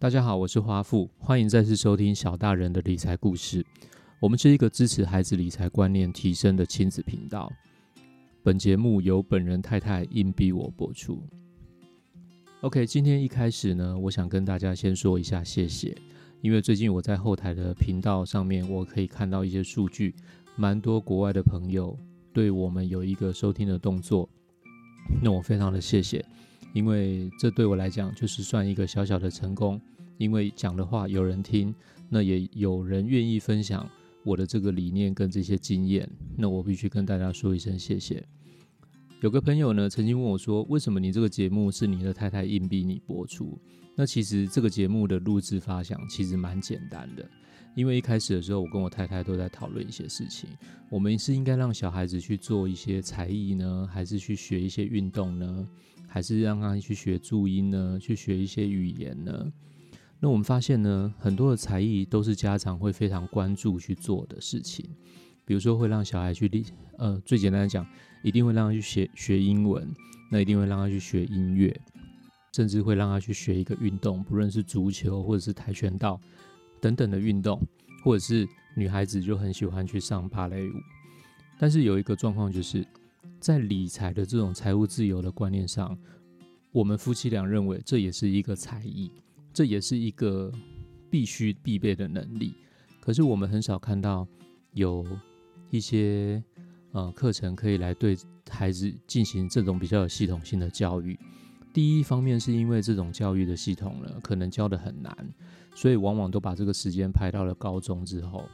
大家好，我是花富，欢迎再次收听小大人的理财故事。我们是一个支持孩子理财观念提升的亲子频道。本节目由本人太太硬逼我播出。OK，今天一开始呢，我想跟大家先说一下谢谢，因为最近我在后台的频道上面，我可以看到一些数据，蛮多国外的朋友对我们有一个收听的动作，那我非常的谢谢。因为这对我来讲就是算一个小小的成功，因为讲的话有人听，那也有人愿意分享我的这个理念跟这些经验，那我必须跟大家说一声谢谢。有个朋友呢曾经问我说，为什么你这个节目是你的太太硬逼你播出？那其实这个节目的录制发想其实蛮简单的，因为一开始的时候我跟我太太都在讨论一些事情，我们是应该让小孩子去做一些才艺呢，还是去学一些运动呢？还是让他去学注音呢，去学一些语言呢？那我们发现呢，很多的才艺都是家长会非常关注去做的事情。比如说，会让小孩去练，呃，最简单的讲，一定会让他去学学英文，那一定会让他去学音乐，甚至会让他去学一个运动，不论是足球或者是跆拳道等等的运动，或者是女孩子就很喜欢去上芭蕾舞。但是有一个状况就是。在理财的这种财务自由的观念上，我们夫妻俩认为这也是一个才艺，这也是一个必须必备的能力。可是我们很少看到有一些呃课程可以来对孩子进行这种比较有系统性的教育。第一方面是因为这种教育的系统呢，可能教的很难，所以往往都把这个时间排到了高中之后。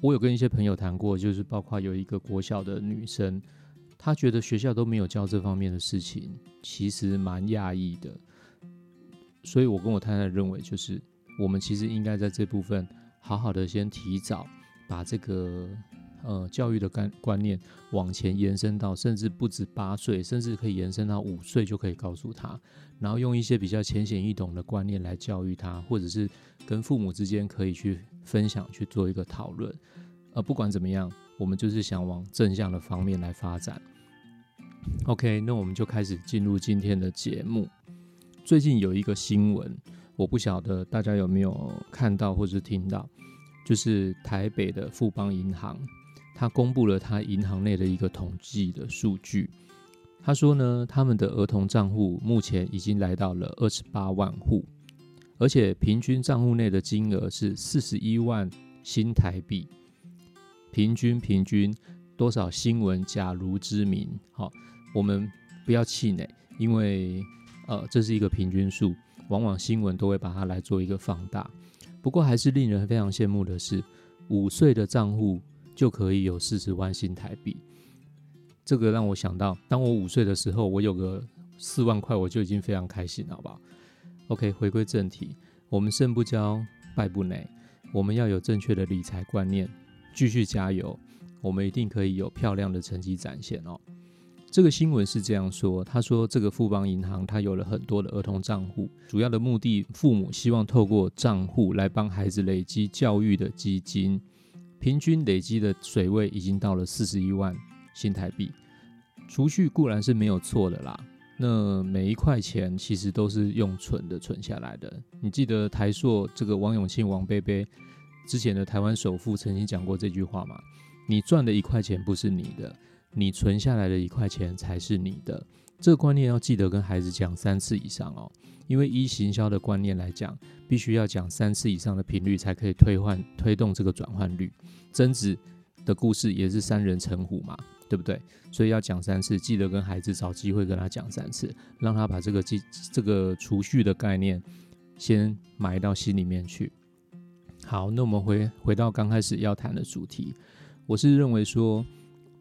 我有跟一些朋友谈过，就是包括有一个国小的女生。他觉得学校都没有教这方面的事情，其实蛮讶异的。所以我跟我太太认为，就是我们其实应该在这部分好好的先提早把这个呃教育的观观念往前延伸到，甚至不止八岁，甚至可以延伸到五岁就可以告诉他，然后用一些比较浅显易懂的观念来教育他，或者是跟父母之间可以去分享去做一个讨论。呃，不管怎么样。我们就是想往正向的方面来发展。OK，那我们就开始进入今天的节目。最近有一个新闻，我不晓得大家有没有看到或者听到，就是台北的富邦银行，它公布了它银行内的一个统计的数据。他说呢，他们的儿童账户目前已经来到了二十八万户，而且平均账户内的金额是四十一万新台币。平均平均多少新闻假如之名？好，我们不要气馁，因为呃这是一个平均数，往往新闻都会把它来做一个放大。不过还是令人非常羡慕的是，五岁的账户就可以有四十万新台币。这个让我想到，当我五岁的时候，我有个四万块，我就已经非常开心，好不好？OK，回归正题，我们胜不骄，败不馁，我们要有正确的理财观念。继续加油，我们一定可以有漂亮的成绩展现哦。这个新闻是这样说：他说，这个富邦银行它有了很多的儿童账户，主要的目的，父母希望透过账户来帮孩子累积教育的基金，平均累积的水位已经到了四十一万新台币。储蓄固然是没有错的啦，那每一块钱其实都是用存的存下来的。你记得台硕这个王永庆王贝贝。之前的台湾首富曾经讲过这句话嘛？你赚的一块钱不是你的，你存下来的一块钱才是你的。这个观念要记得跟孩子讲三次以上哦，因为依行销的观念来讲，必须要讲三次以上的频率才可以推换推动这个转换率。贞子的故事也是三人成虎嘛，对不对？所以要讲三次，记得跟孩子找机会跟他讲三次，让他把这个记这个储蓄的概念先埋到心里面去。好，那我们回回到刚开始要谈的主题，我是认为说，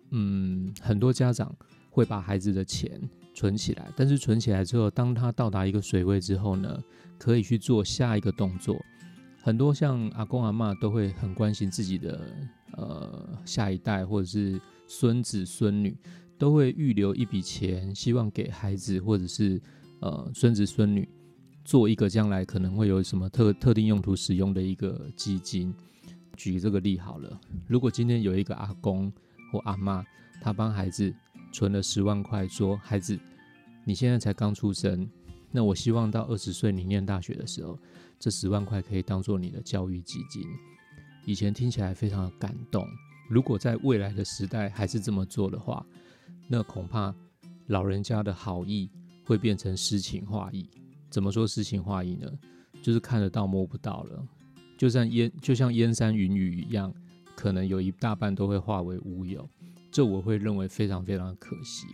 嗯，很多家长会把孩子的钱存起来，但是存起来之后，当他到达一个水位之后呢，可以去做下一个动作。很多像阿公阿妈都会很关心自己的呃下一代或者是孙子孙女，都会预留一笔钱，希望给孩子或者是呃孙子孙女。做一个将来可能会有什么特特定用途使用的一个基金，举这个例好了。如果今天有一个阿公或阿妈，他帮孩子存了十万块，说孩子，你现在才刚出生，那我希望到二十岁你念大学的时候，这十万块可以当做你的教育基金。以前听起来非常的感动，如果在未来的时代还是这么做的话，那恐怕老人家的好意会变成诗情画意。怎么说诗情画意呢？就是看得到摸不到了，就像烟就像烟山云雨一样，可能有一大半都会化为乌有。这我会认为非常非常可惜。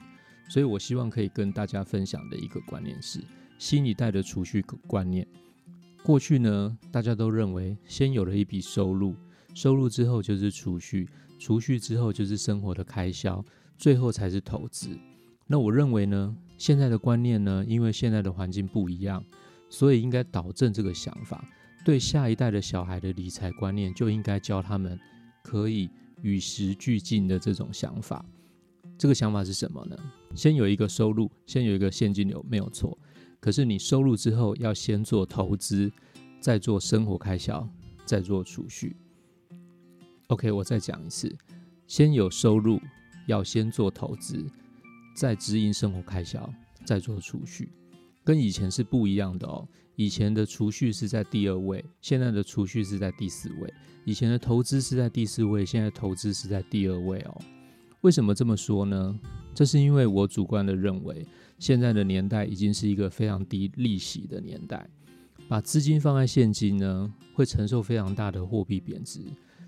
所以我希望可以跟大家分享的一个观念是。新一代的储蓄观念，过去呢，大家都认为先有了一笔收入，收入之后就是储蓄，储蓄之后就是生活的开销，最后才是投资。那我认为呢，现在的观念呢，因为现在的环境不一样，所以应该导正这个想法。对下一代的小孩的理财观念，就应该教他们可以与时俱进的这种想法。这个想法是什么呢？先有一个收入，先有一个现金流，没有错。可是你收入之后要先做投资，再做生活开销，再做储蓄。OK，我再讲一次，先有收入，要先做投资，在支应生活开销，在做储蓄，跟以前是不一样的哦。以前的储蓄是在第二位，现在的储蓄是在第四位；以前的投资是在第四位，现在投资是在第二位哦。为什么这么说呢？这是因为我主观的认为。现在的年代已经是一个非常低利息的年代，把资金放在现金呢，会承受非常大的货币贬值，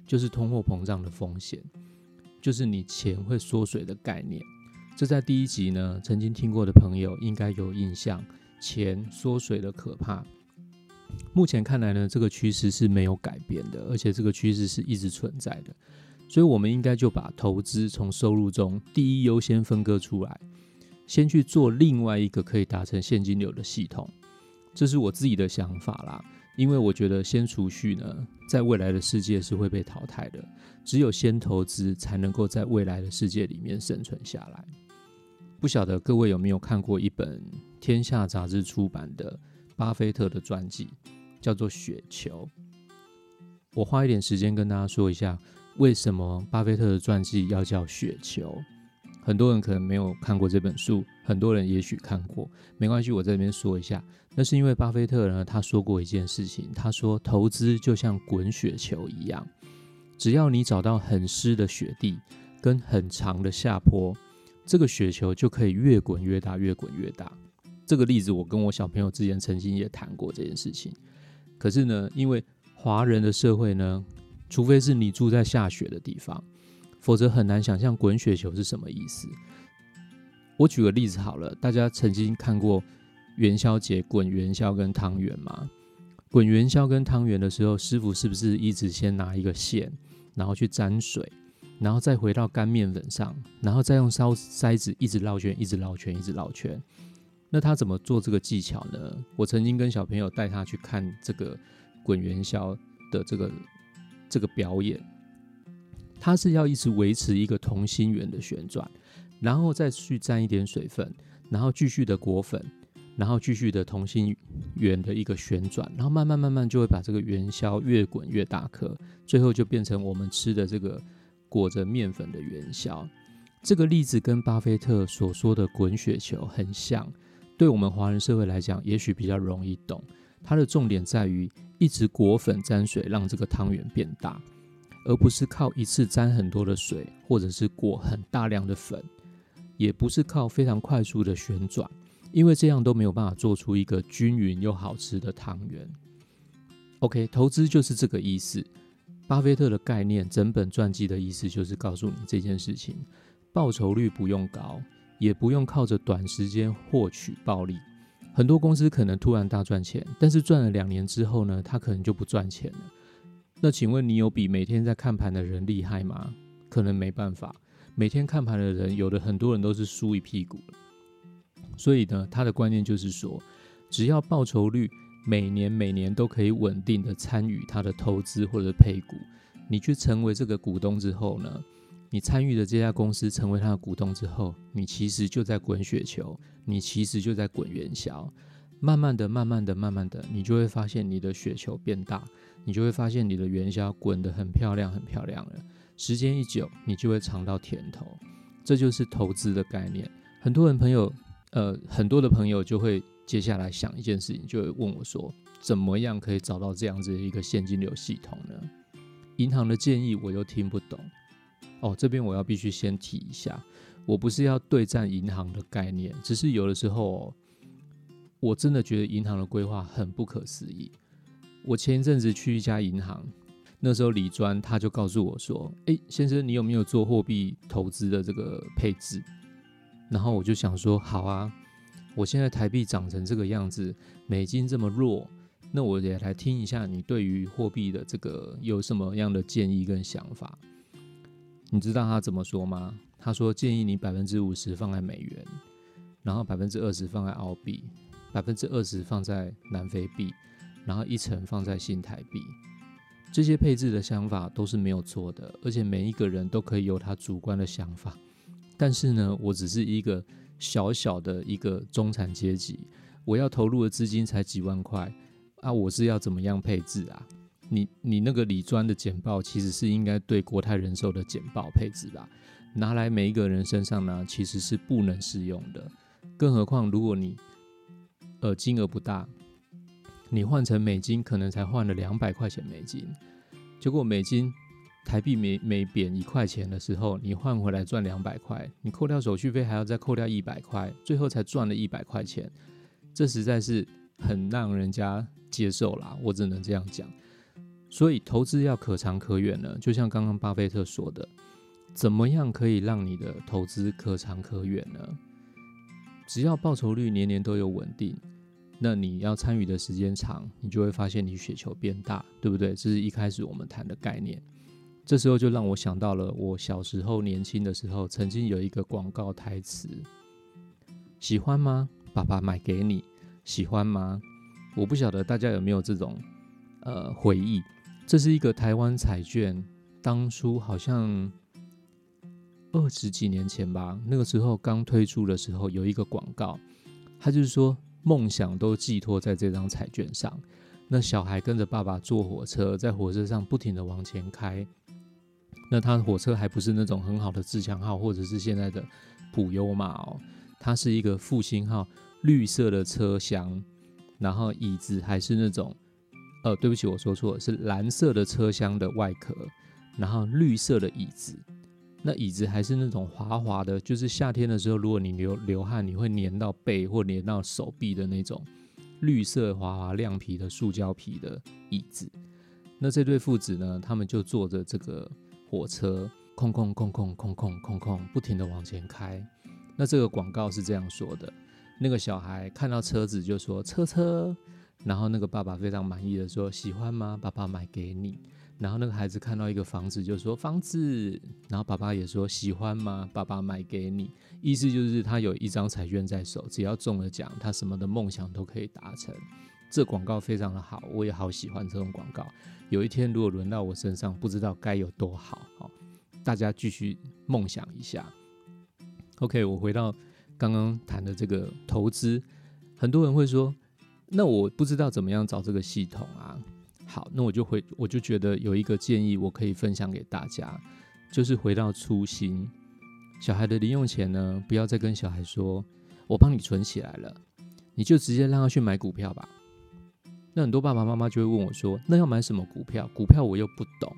就是通货膨胀的风险，就是你钱会缩水的概念。这在第一集呢，曾经听过的朋友应该有印象，钱缩水的可怕。目前看来呢，这个趋势是没有改变的，而且这个趋势是一直存在的，所以我们应该就把投资从收入中第一优先分割出来。先去做另外一个可以达成现金流的系统，这是我自己的想法啦。因为我觉得先储蓄呢，在未来的世界是会被淘汰的，只有先投资才能够在未来的世界里面生存下来。不晓得各位有没有看过一本《天下》杂志出版的巴菲特的传记，叫做《雪球》。我花一点时间跟大家说一下，为什么巴菲特的传记要叫《雪球》。很多人可能没有看过这本书，很多人也许看过，没关系，我在这边说一下。那是因为巴菲特呢，他说过一件事情，他说投资就像滚雪球一样，只要你找到很湿的雪地跟很长的下坡，这个雪球就可以越滚越大，越滚越大。这个例子我跟我小朋友之前曾经也谈过这件事情。可是呢，因为华人的社会呢，除非是你住在下雪的地方。否则很难想象滚雪球是什么意思。我举个例子好了，大家曾经看过元宵节滚元宵跟汤圆吗？滚元宵跟汤圆的时候，师傅是不是一直先拿一个线，然后去沾水，然后再回到干面粉上，然后再用烧筛子一直绕圈，一直绕圈，一直绕圈？那他怎么做这个技巧呢？我曾经跟小朋友带他去看这个滚元宵的这个这个表演。他是要一直维持一个同心圆的旋转，然后再去沾一点水分，然后继续的裹粉，然后继续的同心圆的一个旋转，然后慢慢慢慢就会把这个元宵越滚越大颗，最后就变成我们吃的这个裹着面粉的元宵。这个例子跟巴菲特所说的滚雪球很像，对我们华人社会来讲，也许比较容易懂。它的重点在于一直裹粉沾水，让这个汤圆变大。而不是靠一次沾很多的水，或者是裹很大量的粉，也不是靠非常快速的旋转，因为这样都没有办法做出一个均匀又好吃的汤圆。OK，投资就是这个意思。巴菲特的概念，整本传记的意思就是告诉你这件事情：报酬率不用高，也不用靠着短时间获取暴利。很多公司可能突然大赚钱，但是赚了两年之后呢，他可能就不赚钱了。那请问你有比每天在看盘的人厉害吗？可能没办法。每天看盘的人，有的很多人都是输一屁股所以呢，他的观念就是说，只要报酬率每年每年都可以稳定的参与他的投资或者配股，你去成为这个股东之后呢，你参与的这家公司成为他的股东之后，你其实就在滚雪球，你其实就在滚元宵。慢慢的、慢慢的、慢慢的，你就会发现你的雪球变大。你就会发现你的元宵滚得很漂亮，很漂亮了。时间一久，你就会尝到甜头。这就是投资的概念。很多人朋友，呃，很多的朋友就会接下来想一件事情，就会问我说，怎么样可以找到这样子的一个现金流系统呢？银行的建议我又听不懂。哦，这边我要必须先提一下，我不是要对战银行的概念，只是有的时候，我真的觉得银行的规划很不可思议。我前一阵子去一家银行，那时候李专他就告诉我说：“诶，先生，你有没有做货币投资的这个配置？”然后我就想说：“好啊，我现在台币涨成这个样子，美金这么弱，那我也来听一下你对于货币的这个有什么样的建议跟想法。”你知道他怎么说吗？他说建议你百分之五十放在美元，然后百分之二十放在澳币，百分之二十放在南非币，然后一层放在新台币。这些配置的想法都是没有错的，而且每一个人都可以有他主观的想法。但是呢，我只是一个小小的一个中产阶级，我要投入的资金才几万块啊，我是要怎么样配置啊？你你那个理专的简报其实是应该对国泰人寿的简报配置吧，拿来每一个人身上呢，其实是不能适用的。更何况如果你呃金额不大，你换成美金可能才换了两百块钱美金，结果美金台币每每贬一块钱的时候，你换回来赚两百块，你扣掉手续费还要再扣掉一百块，最后才赚了一百块钱，这实在是很让人家接受啦，我只能这样讲。所以投资要可长可远呢，就像刚刚巴菲特说的，怎么样可以让你的投资可长可远呢？只要报酬率年年都有稳定，那你要参与的时间长，你就会发现你雪球变大，对不对？这是一开始我们谈的概念。这时候就让我想到了我小时候年轻的时候，曾经有一个广告台词：喜欢吗？爸爸买给你，喜欢吗？我不晓得大家有没有这种呃回忆。这是一个台湾彩券，当初好像二十几年前吧，那个时候刚推出的时候，有一个广告，他就是说梦想都寄托在这张彩券上。那小孩跟着爸爸坐火车，在火车上不停的往前开。那他火车还不是那种很好的自强号，或者是现在的普悠玛哦，它是一个复兴号，绿色的车厢，然后椅子还是那种。呃，对不起，我说错了，是蓝色的车厢的外壳，然后绿色的椅子。那椅子还是那种滑滑的，就是夏天的时候，如果你流流汗，你会粘到背或粘到手臂的那种绿色滑滑亮皮的塑胶皮的椅子。那这对父子呢，他们就坐着这个火车，空空空空空空空空，不停的往前开。那这个广告是这样说的：那个小孩看到车子就说：“车车。”然后那个爸爸非常满意的说：“喜欢吗？爸爸买给你。”然后那个孩子看到一个房子就说：“房子。”然后爸爸也说：“喜欢吗？爸爸买给你。”意思就是他有一张彩券在手，只要中了奖，他什么的梦想都可以达成。这广告非常的好，我也好喜欢这种广告。有一天如果轮到我身上，不知道该有多好。好，大家继续梦想一下。OK，我回到刚刚谈的这个投资，很多人会说。那我不知道怎么样找这个系统啊。好，那我就回，我就觉得有一个建议，我可以分享给大家，就是回到初心。小孩的零用钱呢，不要再跟小孩说“我帮你存起来了”，你就直接让他去买股票吧。那很多爸爸妈妈就会问我说：“那要买什么股票？股票我又不懂。”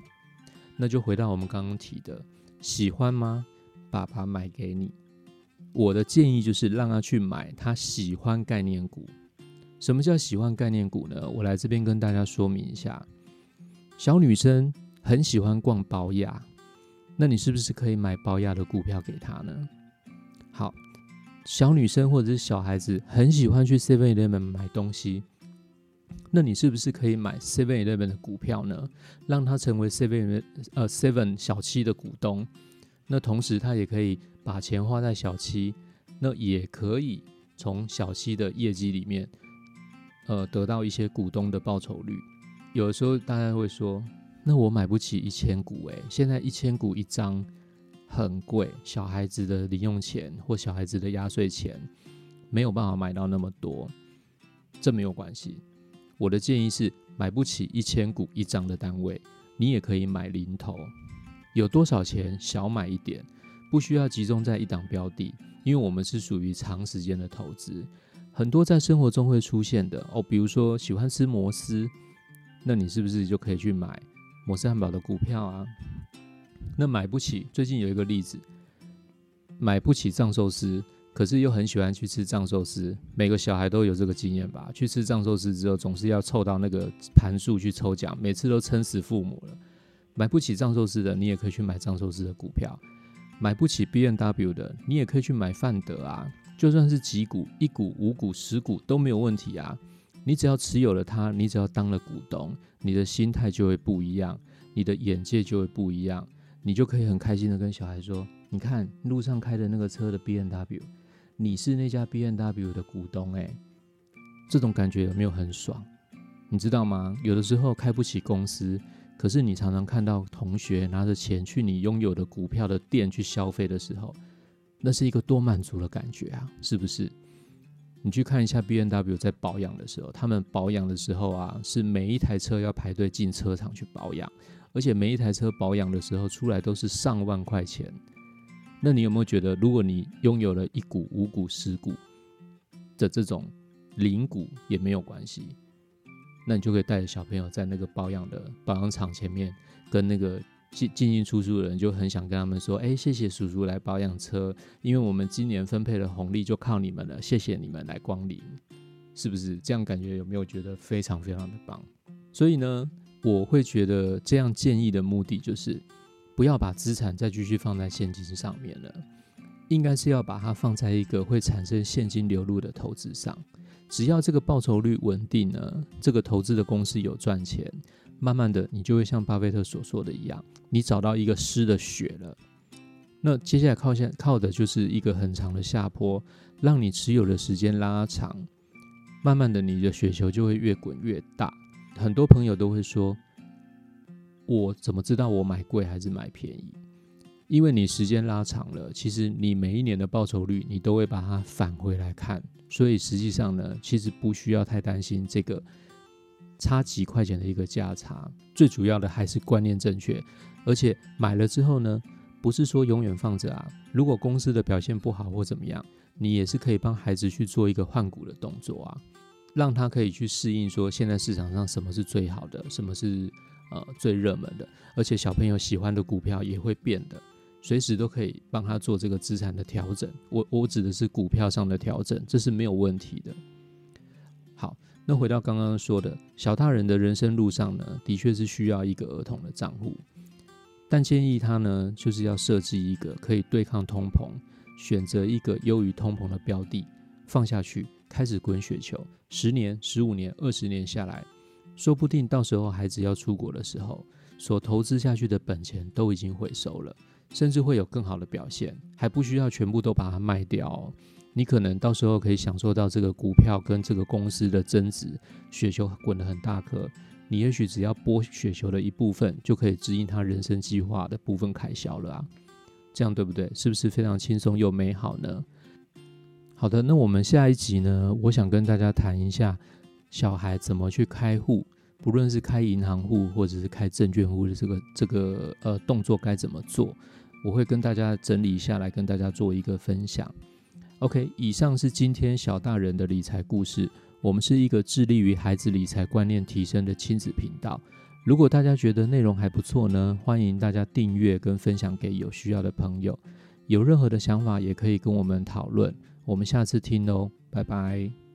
那就回到我们刚刚提的，喜欢吗？爸爸买给你。我的建议就是让他去买他喜欢概念股。什么叫喜欢概念股呢？我来这边跟大家说明一下。小女生很喜欢逛保雅，那你是不是可以买保雅的股票给她呢？好，小女生或者是小孩子很喜欢去 Seven Eleven 买东西，那你是不是可以买 Seven Eleven 的股票呢？让他成为 Seven Eleven 呃 Seven 小七的股东，那同时他也可以把钱花在小七，那也可以从小七的业绩里面。呃，得到一些股东的报酬率，有的时候大家会说，那我买不起一千股诶，现在一千股一张很贵，小孩子的零用钱或小孩子的压岁钱没有办法买到那么多，这没有关系。我的建议是，买不起一千股一张的单位，你也可以买零头，有多少钱小买一点，不需要集中在一档标的，因为我们是属于长时间的投资。很多在生活中会出现的哦，比如说喜欢吃摩斯，那你是不是就可以去买摩斯汉堡的股票啊？那买不起，最近有一个例子，买不起藏寿司，可是又很喜欢去吃藏寿司。每个小孩都有这个经验吧？去吃藏寿司之后，总是要凑到那个盘数去抽奖，每次都撑死父母了。买不起藏寿司的，你也可以去买藏寿司的股票；买不起 B N W 的，你也可以去买范德啊。就算是几股、一股、五股、十股都没有问题啊。你只要持有了它，你只要当了股东，你的心态就会不一样，你的眼界就会不一样。你就可以很开心的跟小孩说：“你看路上开的那个车的 B N W，你是那家 B N W 的股东诶，这种感觉有没有很爽？你知道吗？有的时候开不起公司，可是你常常看到同学拿着钱去你拥有的股票的店去消费的时候，那是一个多满足的感觉啊！是不是？你去看一下 B N W 在保养的时候，他们保养的时候啊，是每一台车要排队进车厂去保养。”而且每一台车保养的时候出来都是上万块钱，那你有没有觉得，如果你拥有了一股、五股、十股的这种零股也没有关系，那你就可以带着小朋友在那个保养的保养厂前面，跟那个进进进出出的人就很想跟他们说：“哎，谢谢叔叔来保养车，因为我们今年分配的红利就靠你们了，谢谢你们来光临，是不是？这样感觉有没有觉得非常非常的棒？所以呢？我会觉得这样建议的目的就是，不要把资产再继续放在现金上面了，应该是要把它放在一个会产生现金流入的投资上。只要这个报酬率稳定呢，这个投资的公司有赚钱，慢慢的你就会像巴菲特所说的一样，你找到一个湿的雪了。那接下来靠下靠的就是一个很长的下坡，让你持有的时间拉长，慢慢的你的雪球就会越滚越大。很多朋友都会说：“我怎么知道我买贵还是买便宜？”因为你时间拉长了，其实你每一年的报酬率你都会把它返回来看，所以实际上呢，其实不需要太担心这个差几块钱的一个价差。最主要的还是观念正确，而且买了之后呢，不是说永远放着啊。如果公司的表现不好或怎么样，你也是可以帮孩子去做一个换股的动作啊。让他可以去适应，说现在市场上什么是最好的，什么是呃最热门的，而且小朋友喜欢的股票也会变的，随时都可以帮他做这个资产的调整。我我指的是股票上的调整，这是没有问题的。好，那回到刚刚说的小大人的人生路上呢，的确是需要一个儿童的账户，但建议他呢，就是要设置一个可以对抗通膨，选择一个优于通膨的标的放下去。开始滚雪球，十年、十五年、二十年下来，说不定到时候孩子要出国的时候，所投资下去的本钱都已经回收了，甚至会有更好的表现，还不需要全部都把它卖掉。你可能到时候可以享受到这个股票跟这个公司的增值，雪球滚得很大颗，你也许只要剥雪球的一部分，就可以指引他人生计划的部分开销了啊！这样对不对？是不是非常轻松又美好呢？好的，那我们下一集呢？我想跟大家谈一下小孩怎么去开户，不论是开银行户或者是开证券户的这个这个呃动作该怎么做，我会跟大家整理下来，跟大家做一个分享。OK，以上是今天小大人的理财故事。我们是一个致力于孩子理财观念提升的亲子频道。如果大家觉得内容还不错呢，欢迎大家订阅跟分享给有需要的朋友。有任何的想法也可以跟我们讨论。我们下次听哦，拜拜。